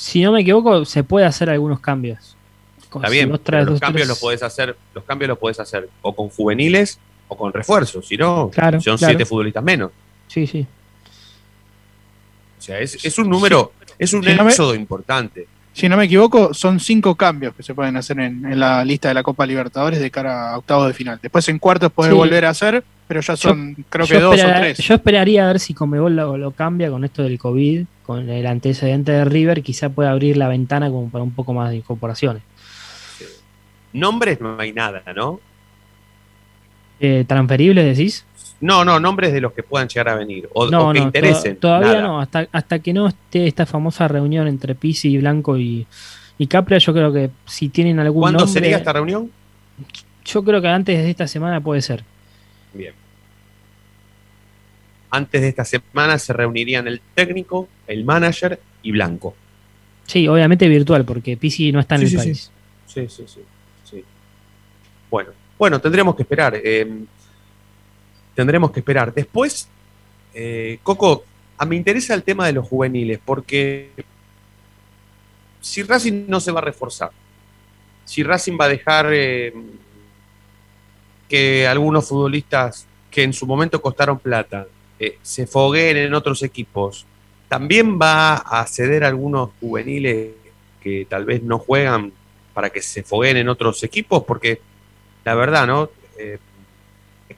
si no me equivoco, se puede hacer algunos cambios. Está bien, los cambios los puedes hacer, los cambios los puedes hacer o con juveniles o con refuerzos, si no, son siete futbolistas menos. Sí, sí. O sea, es, un número, es un éxodo importante. Si no me equivoco, son cinco cambios que se pueden hacer en, la lista de la Copa Libertadores de cara a octavos de final. Después en cuartos puede volver a hacer, pero ya son creo que dos o tres. Yo esperaría a ver si Comebol lo, lo cambia con esto del COVID con el antecedente de River, quizá pueda abrir la ventana como para un poco más de incorporaciones. Nombres no hay nada, ¿no? Eh, ¿Transferibles decís? No, no, nombres de los que puedan llegar a venir o, que interesen. todavía no, hasta, hasta que no esté esta famosa reunión entre Pisi, Blanco y, y Capria, yo creo que si tienen algún ¿Cuándo sería esta reunión? Yo creo que antes de esta semana puede ser. Bien antes de esta semana se reunirían el técnico, el manager y Blanco. Sí, obviamente virtual, porque PC no está en el país. Sí. sí, sí, Bueno, bueno, tendremos que esperar. Eh, tendremos que esperar. Después, eh, Coco, a me interesa el tema de los juveniles, porque si Racing no se va a reforzar, si Racing va a dejar eh, que algunos futbolistas que en su momento costaron plata eh, se fogueen en otros equipos, también va a ceder a algunos juveniles que tal vez no juegan para que se fogueen en otros equipos, porque la verdad, ¿no? Eh,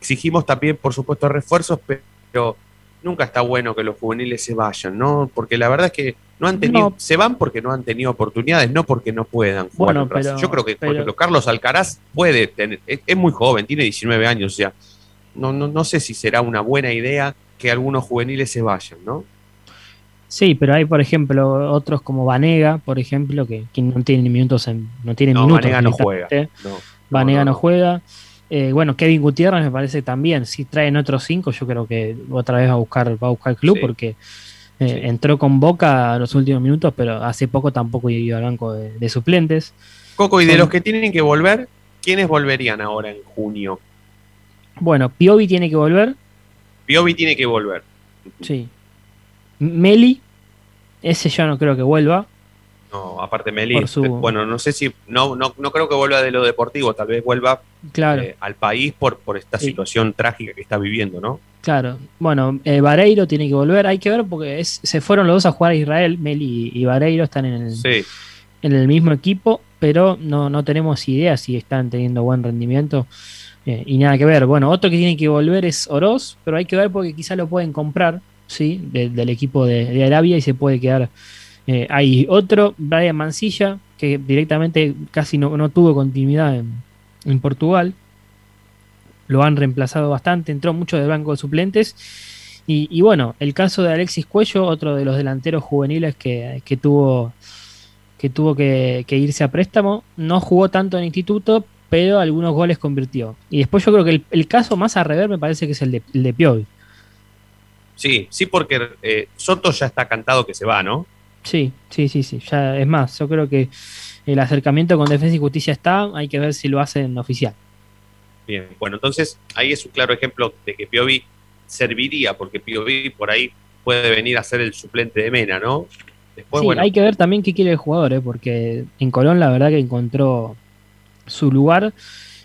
exigimos también, por supuesto, refuerzos, pero nunca está bueno que los juveniles se vayan, ¿no? Porque la verdad es que no han tenido, se van porque no han tenido oportunidades, no porque no puedan jugar. Bueno, Yo creo que, por ejemplo, Carlos Alcaraz puede tener, es, es, muy joven, tiene 19 años, o sea, no, no, no sé si será una buena idea que algunos juveniles se vayan, ¿no? Sí, pero hay, por ejemplo, otros como Vanega, por ejemplo, que, no tienen minutos en, no tienen minutos. Vanega no juega. No, Vanega no, juega. Eh, bueno, Kevin Gutiérrez me parece también. Si traen otros cinco, yo creo que otra vez va a buscar, va a buscar el club porque eh, entró con Boca los últimos minutos, pero hace poco tampoco iba al banco de, suplentes. Coco, y de los que tienen que volver, ¿quiénes volverían ahora en junio? Bueno, Piovi tiene que volver. Piovi tiene que volver. Sí. Meli, ese yo no creo que vuelva. No, aparte Meli, bueno, no sé si, no, no, no creo que vuelva de lo deportivo, tal vez vuelva eh, al país por, por esta situación trágica que está viviendo, ¿no? Claro, bueno, eh, Vareiro tiene que volver, hay que ver porque se fueron los dos a jugar a Israel, Meli y Vareiro están en el, en el mismo equipo, pero no, no tenemos idea si están teniendo buen rendimiento Eh, y nada que ver. Bueno, otro que tiene que volver es Oroz, pero hay que ver porque quizá lo pueden comprar, ¿sí? del equipo de, Arabia y se puede quedar eh, ahí. Otro, Brian Mancilla, que directamente casi no, tuvo continuidad en, Portugal. Lo han reemplazado bastante, entró mucho del banco de suplentes. Y, bueno, el caso de Alexis Cuello, otro de los delanteros juveniles que, tuvo que tuvo que, irse a préstamo, no jugó tanto en instituto, pero algunos goles convirtió. Y después yo creo que el, caso más a rever me parece que es el de, el de Piovi. Sí, sí, porque eh, Soto ya está cantado que se va, ¿no? Sí, sí, sí, sí. Ya, es más, yo creo que el acercamiento con Defensa y Justicia está, hay que ver si lo hacen oficial. Bien, bueno, entonces ahí es un claro ejemplo de que Piovi serviría, porque Piovi por ahí puede venir a ser el suplente de Mena, ¿no? Después, sí, hay que ver también qué quiere el jugador, ¿eh? porque en Colón la verdad que encontró su lugar.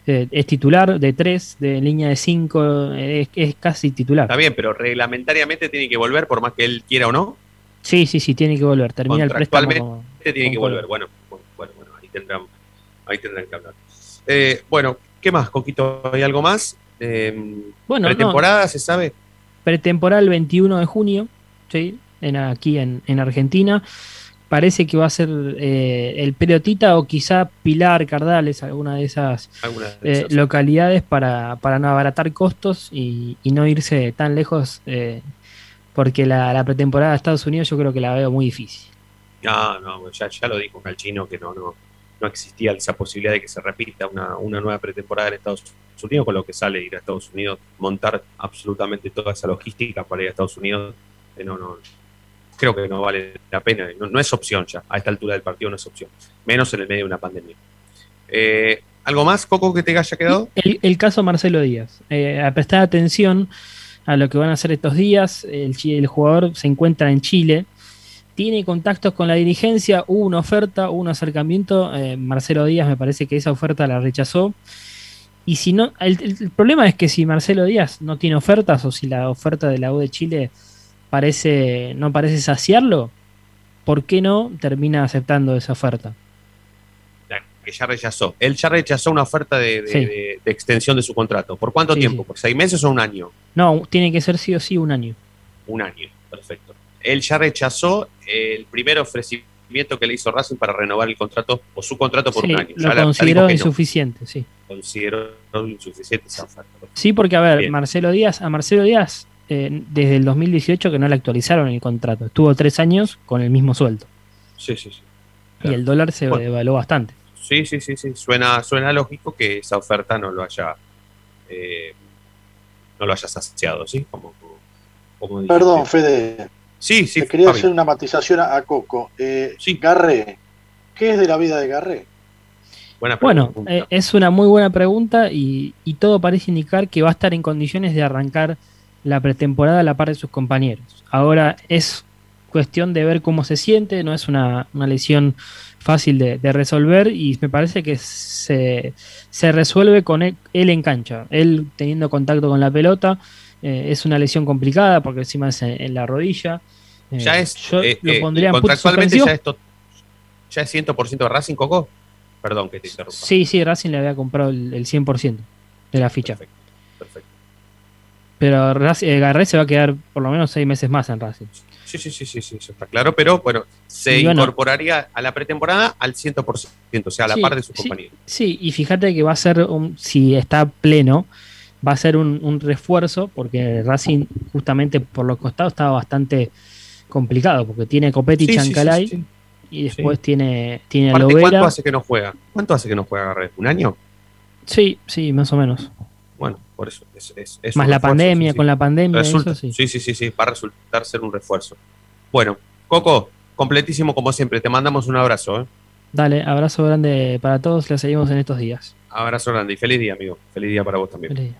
Eh, es titular de 3, de línea de 5, es, casi titular. Está bien, pero reglamentariamente tiene que volver por más que él quiera o no. Sí, sí, sí, tiene que volver. Termina el préstamo. tiene que volver. Bueno, bueno, bueno, ahí tendrán, ahí tendrán que hablar. Eh, bueno, ¿qué más, Coquito? ¿Hay algo más? Eh, bueno, ¿Pretemporada se sabe? Pretemporada el 21 de junio, ¿sí? En, aquí en, en Argentina parece que va a ser eh, el Pelotita o quizá Pilar, Cardales, alguna de esas, eh, localidades para, no abaratar costos y, no irse tan lejos, eh, porque la, pretemporada de Estados Unidos yo creo que la veo muy difícil. No, no, ya, lo dijo Calchino que no, no, no existía esa posibilidad de que se repita una, una nueva pretemporada en Estados Unidos, con lo que sale ir a Estados Unidos, montar absolutamente toda esa logística para ir a Estados Unidos, no, no, creo que no vale la pena. No, es opción ya. A esta altura del partido no es opción. Menos en el medio de una pandemia. Eh, ¿Algo más, Coco, que te haya quedado? El, caso Marcelo Díaz. Eh, a prestar atención a lo que van a hacer estos días. El, el jugador se encuentra en Chile. Tiene contactos con la dirigencia. Hubo una oferta, hubo un acercamiento. Eh, Marcelo Díaz me parece que esa oferta la rechazó. Y si no, el, problema es que si Marcelo Díaz no tiene ofertas o si la oferta de la U de Chile parece, no parece saciarlo, ¿por qué no termina aceptando esa oferta? Que ya rechazó. Él ya rechazó una oferta de, extensión de su contrato. ¿Por cuánto tiempo? ¿Por seis meses o un año? No, tiene que ser sí o sí un año. Un año, perfecto. Él ya rechazó el primer ofrecimiento que le hizo Racing para renovar el contrato o su contrato por un año. Lo consideró insuficiente, sí. Consideró insuficiente esa oferta. Sí, porque a ver, Marcelo Díaz, a Marcelo Díaz eh, desde el 2018 que no le actualizaron el contrato. Estuvo tres años con el mismo sueldo. Sí, sí, sí. Y el dólar se devaluó bastante. Sí, sí, sí, sí. Suena, suena lógico que esa oferta no lo haya eh, no lo haya saciado, ¿sí? Como, Perdón, Fede. Sí, sí. quería hacer una matización a, Coco. Eh, sí. Garré, ¿qué es de la vida de Garré? bueno, eh, es una muy buena pregunta y, y, todo parece indicar que va a estar en condiciones de arrancar la pretemporada a la par de sus compañeros. Ahora es cuestión de ver cómo se siente, no es una, lesión fácil de, resolver y me parece que se, resuelve con él, en cancha, él teniendo contacto con la pelota. Eh, es una lesión complicada porque encima es en, la rodilla. Eh, ya es, yo eh, lo pondría contractualmente ya es, ya es 100% de Racing, Coco. Perdón que te interrumpa. Sí, sí, Racing le había comprado el, 100% de la ficha. Perfecto, perfecto. Pero eh, Garré se va a quedar por lo menos seis meses más en Racing. Sí, sí, sí, sí, sí eso está claro. Pero bueno, se incorporaría a la pretemporada al 100%, o sea, a la par de sus compañeros. Sí, y fíjate que va a ser, un, si está pleno, va a ser un, refuerzo, porque Racing, justamente por los costados, estaba bastante complicado, porque tiene Copetti y Chancalay. Y después tiene, tiene ¿Cuánto hace que no juega? ¿Cuánto hace que no juega Garré? ¿Un año? Sí, sí, más o menos. Por eso. Es, Más la pandemia, con la pandemia. sí. sí. sí, sí, va a resultar ser un refuerzo. Bueno, Coco, completísimo como siempre. Te mandamos un abrazo. ¿eh? Dale, abrazo grande para todos. Le seguimos en estos días. Abrazo grande y feliz día, amigo. Feliz día para vos también.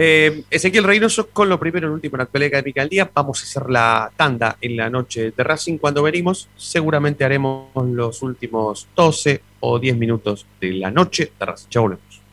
Eh, Ezequiel Reynoso con lo primero y último en la actualidad académica del día. Vamos a hacer la tanda en la noche de Racing. Cuando venimos, seguramente haremos los últimos 12 o 10 minutos de la noche de Racing. Volvemos.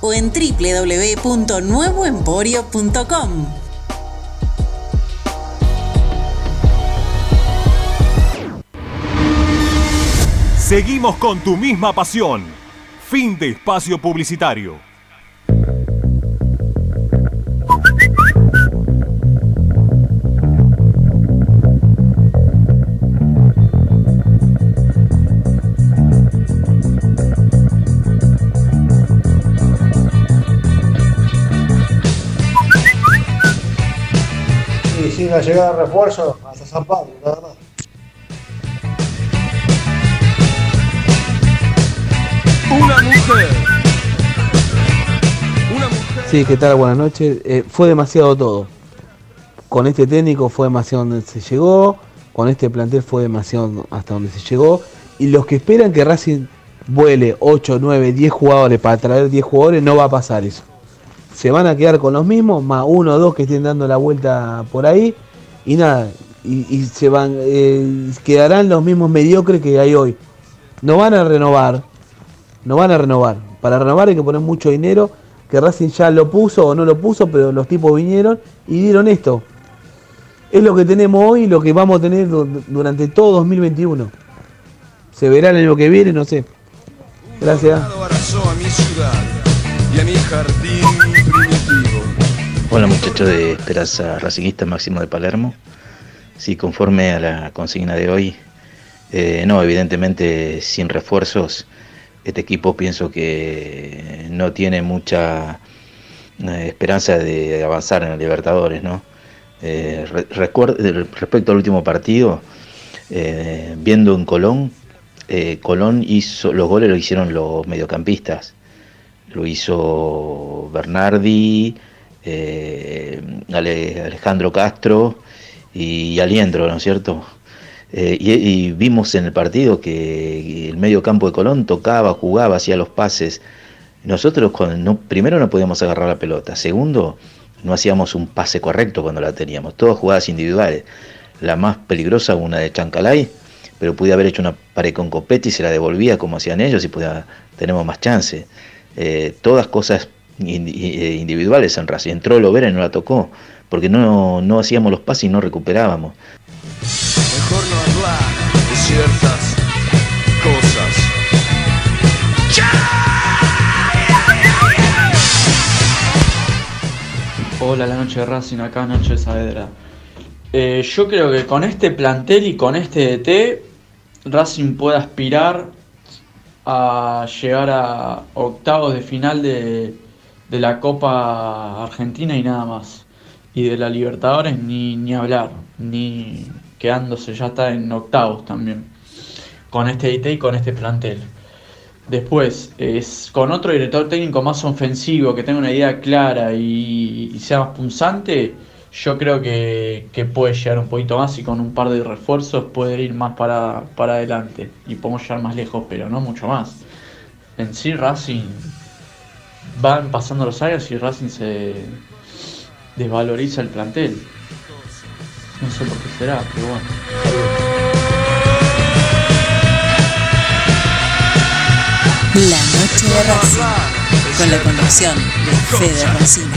o en www.nuevoemporio.com. Seguimos con tu misma pasión. Fin de espacio publicitario. Sin la llegada de refuerzo hasta San Pablo, nada más. Una mujer. Una mujer. Sí, ¿qué tal? Buenas noches. Eh, fue demasiado todo. Con este técnico fue demasiado donde se llegó, con este plantel fue demasiado hasta donde se llegó. Y los que esperan que Racing vuele 8, 9, 10 jugadores para traer 10 jugadores, no va a pasar eso. Se van a quedar con los mismos, más uno o dos que estén dando la vuelta por ahí. Y nada, y, se van, eh, quedarán los mismos mediocres que hay hoy. No van a renovar, no van a renovar. Para renovar hay que poner mucho dinero, que Racing ya lo puso o no lo puso, pero los tipos vinieron y dieron esto. Es lo que tenemos hoy y lo que vamos a tener durante todo 2021. Se verá el año que viene, no sé. Gracias. Hola muchachos de Esperanza Racingista Máximo de Palermo. Sí, conforme a la consigna de hoy, eh, no, evidentemente sin refuerzos, este equipo pienso que no tiene mucha eh, esperanza de avanzar en el Libertadores, ¿no? Eh, respecto al último partido, viendo en Colón, Colón hizo, los goles lo hicieron los mediocampistas, lo hizo Bernardi, Alejandro Castro, y Aliendro, ¿no es cierto? Eh, y, vimos en el partido que el medio campo de Colón tocaba, jugaba, hacía los pases. Nosotros no, primero no podíamos agarrar la pelota, segundo no hacíamos un pase correcto cuando la teníamos, todas jugadas individuales. La más peligrosa una de Chancalay, pero pude haber hecho una pared con Copetti y se la devolvía como hacían ellos y podía, tenemos más chance. Eh, todas cosas eh, individuales en Racing. Entró Lovera y no la tocó porque no, no hacíamos los pases y no recuperábamos. Mejor no hablar de ciertas cosas. Hola, la noche de Racing, acá Noche de Saavedra. Eh, yo creo que con este plantel y con este DT, Racing puede aspirar a llegar a octavos de final de, de la Copa Argentina y nada más y de la Libertadores ni, ni hablar, ni quedándose, ya está en octavos también, con este IT y con este plantel. Después, es con otro director técnico más ofensivo, que tenga una idea clara y, sea más punzante, yo creo que, puede llegar un poquito más y con un par de refuerzos puede ir más para, para adelante y podemos llegar más lejos, pero no mucho más. En sí, Racing van pasando los años y Racing se, desvaloriza el plantel. No sé por qué será, pero bueno. La noche de Racing, con la conducción de Fede Racina.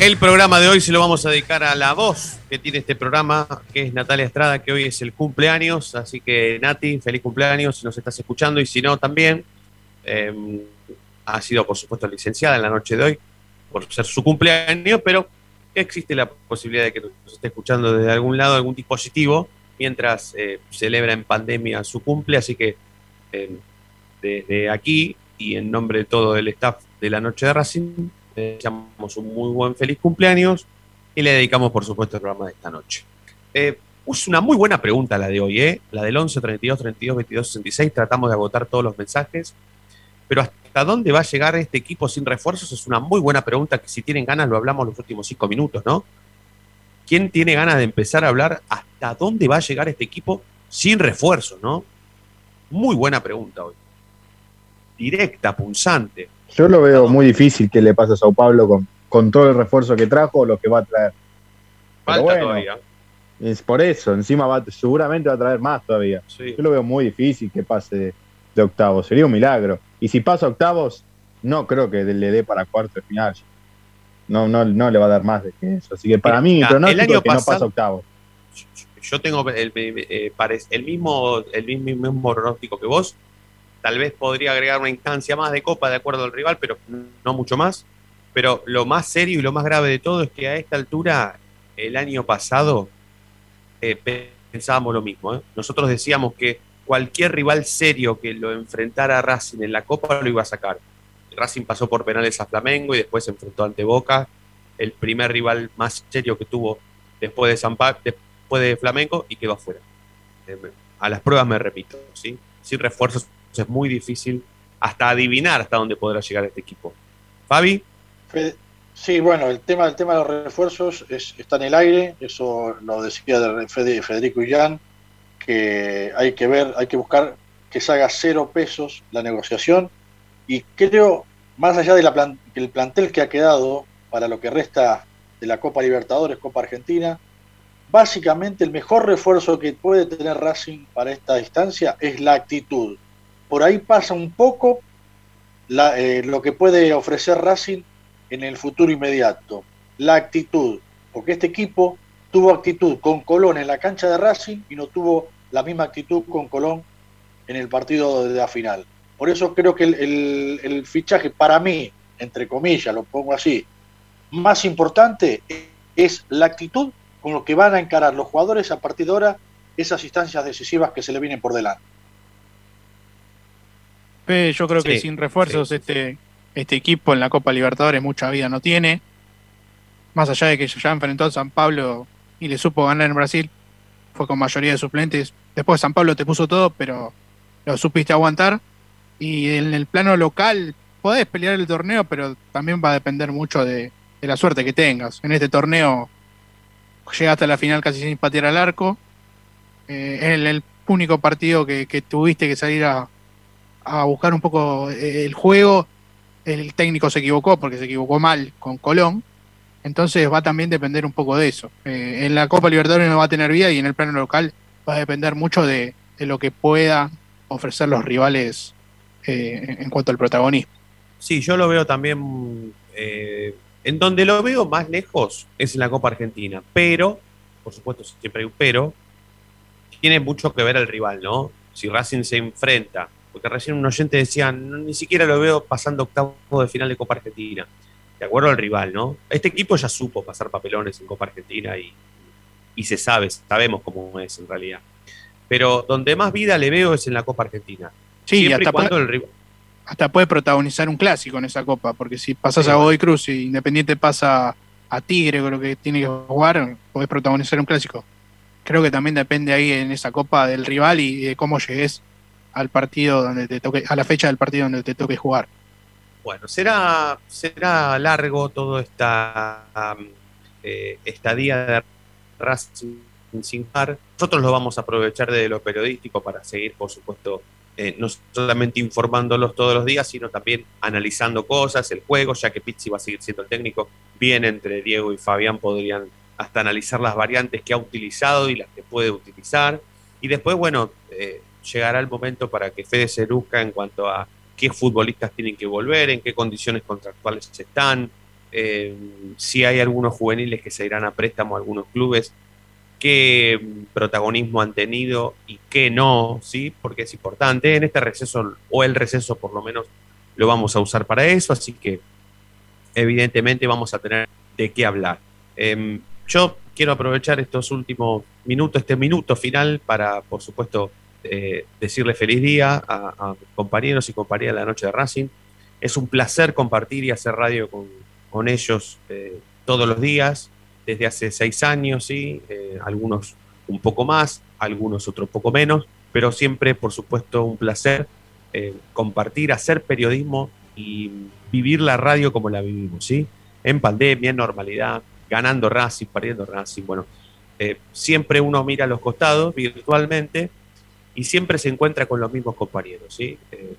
El programa de hoy se lo vamos a dedicar a la voz que tiene este programa, que es Natalia Estrada, que hoy es el cumpleaños. Así que, Nati, feliz cumpleaños si nos estás escuchando y si no, también. Em, ha sido, por supuesto, licenciada en la noche de hoy por ser su cumpleaños, pero existe la posibilidad de que nos esté escuchando desde algún lado, algún dispositivo, mientras eh, celebra en pandemia su cumple. Así que eh, desde aquí y en nombre de todo el staff de la Noche de Racing, le deseamos un muy buen feliz cumpleaños y le dedicamos, por supuesto, el programa de esta noche. Eh, es una muy buena pregunta la de hoy, ¿eh? la del 11 32 32 22 66. Tratamos de agotar todos los mensajes, pero hasta ¿Hasta dónde va a llegar este equipo sin refuerzos? Es una muy buena pregunta que si tienen ganas lo hablamos los últimos cinco minutos, ¿no? ¿Quién tiene ganas de empezar a hablar hasta dónde va a llegar este equipo sin refuerzos, ¿no? Muy buena pregunta hoy. Directa, punzante. Yo lo veo muy difícil que le pase a Sao Paulo con, con todo el refuerzo que trajo o lo que va a traer. Falta todavía. Es por eso, encima va, seguramente va a traer más todavía. Yo lo veo muy difícil que pase de octavos. Sería un milagro. Y si pasa octavos, no creo que le dé para cuarto de final. No, no, no le va a dar más de que eso. Así que para mí, mi pronóstico es que no pasa octavos. Yo tengo el, eh, el, mismo, el mismo, mismo pronóstico que vos. Tal vez podría agregar una instancia más de copa de acuerdo al rival, pero no mucho más. Pero lo más serio y lo más grave de todo es que a esta altura, el año pasado, eh, pensábamos lo mismo. ¿eh? Nosotros decíamos que cualquier rival serio que lo enfrentara a Racing en la Copa lo iba a sacar. Racing pasó por penales a Flamengo y después se enfrentó ante Boca el primer rival más serio que tuvo después de San Pa- después de Flamengo y quedó afuera. Eh, a las pruebas me repito, ¿sí? Sin refuerzos es muy difícil hasta adivinar hasta dónde podrá llegar este equipo. Fabi, Fede- Sí, bueno, el tema, el tema de los refuerzos es- está en el aire, eso lo decía de Fede- Federico Illán, que hay que ver, hay que buscar que salga cero pesos la negociación y creo, más allá del el plantel que ha quedado para lo que resta de la Copa Libertadores, Copa Argentina, básicamente el mejor refuerzo que puede tener Racing para esta distancia es la actitud. Por ahí pasa un poco eh, lo que puede ofrecer Racing en el futuro inmediato. La actitud, porque este equipo tuvo actitud con Colón en la cancha de Racing y no tuvo la misma actitud con Colón en el partido de la final. Por eso creo que el, el- el fichaje para mí, entre comillas, lo pongo así, más importante es la actitud con lo que van a encarar los jugadores a partir de ahora esas instancias decisivas que se le vienen por delante. Yo creo que sin refuerzos este, este equipo en la Copa Libertadores mucha vida no tiene. Más allá de que ya enfrentó a San Pablo y le supo ganar en Brasil, fue con mayoría de suplentes. Después San Pablo te puso todo, pero lo supiste aguantar. Y en el plano local podés pelear el torneo, pero también va a depender mucho de, la suerte que tengas. En este torneo llegaste a la final casi sin patear al arco. Eh, el, único partido que, que tuviste que salir a, a buscar un poco eh, el juego. El técnico se equivocó porque se equivocó mal con Colón. Entonces va a también depender un poco de eso. Eh, en la Copa Libertadores no va a tener vida y en el plano local va a depender mucho de, lo que puedan ofrecer los rivales eh, en cuanto al protagonismo. Sí, yo lo veo también. eh, en donde lo veo más lejos es en la Copa Argentina. Pero, por supuesto, siempre hay un pero. Tiene mucho que ver el rival, ¿no? Si Racing se enfrenta. Porque recién un oyente decía, "No, ni siquiera lo veo pasando octavo de final de Copa Argentina. De acuerdo al rival, ¿no? Este equipo ya supo pasar papelones en Copa Argentina y, y se sabe, sabemos cómo es en realidad. Pero donde más vida le veo es en la Copa Argentina. Sí, Siempre hasta y cuando puede- el rival. Hasta puede protagonizar un clásico en esa copa, porque si pasas Sí, a. Godoy Cruz y Independiente pasa a Tigre, creo que tiene que jugar, podés protagonizar un clásico. Creo que también depende ahí en esa copa del rival y de cómo llegues al partido donde te toque, a la fecha del partido donde te toque jugar. Bueno, será, será largo todo esta um, eh, estadía de Racing sin par. Nosotros lo vamos a aprovechar de lo periodístico para seguir, por supuesto, eh, no solamente informándolos todos los días, sino también analizando cosas, el juego, ya que Pizzi va a seguir siendo el técnico. Bien, entre Diego y Fabián podrían hasta analizar las variantes que ha utilizado y las que puede utilizar. Y después, bueno, eh, llegará el momento para que Fede se luzca en cuanto a qué futbolistas tienen que volver, en qué condiciones contractuales están, eh, si hay algunos juveniles que se irán a préstamo a algunos clubes, qué protagonismo han tenido y qué no, ¿sí? Porque es importante. En este receso, o el receso por lo menos, lo vamos a usar para eso, así que evidentemente vamos a tener de qué hablar. Em, yo quiero aprovechar estos últimos minutos, este minuto final, para, por supuesto, eh, decirle feliz día a, compañeros y compañeras de la noche de Racing. Es un placer compartir y hacer radio con, con ellos eh, todos los días, desde hace seis años, ¿sí? Eh, algunos un poco más, algunos otros poco menos, pero siempre, por supuesto, un placer compartir, hacer periodismo y vivir la radio como la vivimos, ¿sí? En pandemia, en normalidad, ganando Racing, perdiendo Racing, bueno, siempre uno mira a los costados virtualmente y siempre se encuentra con los mismos compañeros, ¿sí? Eh,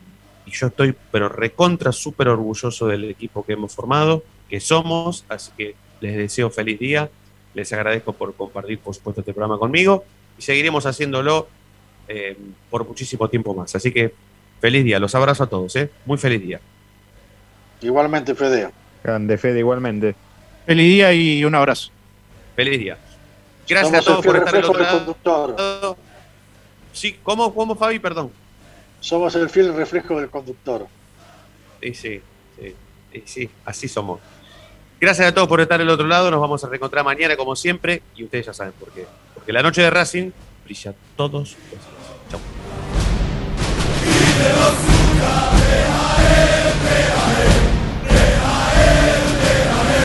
y yo estoy, pero recontra, súper orgulloso del equipo que hemos formado, que somos, así que les deseo feliz día, les agradezco por compartir, por supuesto, este programa conmigo y seguiremos haciéndolo eh, por muchísimo tiempo más. Así que feliz día, los abrazo a todos, ¿eh? Muy feliz día. Igualmente, Fede. Grande, Fede, igualmente. Feliz día y un abrazo. Feliz día. Gracias Somos a todos por estar del otro lado. Sí, ¿cómo, cómo Fabi? Perdón. Somos el fiel reflejo del conductor. Sí, sí, sí, así somos. Gracias a todos por estar del otro lado. Nos vamos a reencontrar mañana, como siempre, y ustedes ya saben por qué. Porque la noche de Racing brilla todos los días. Chau.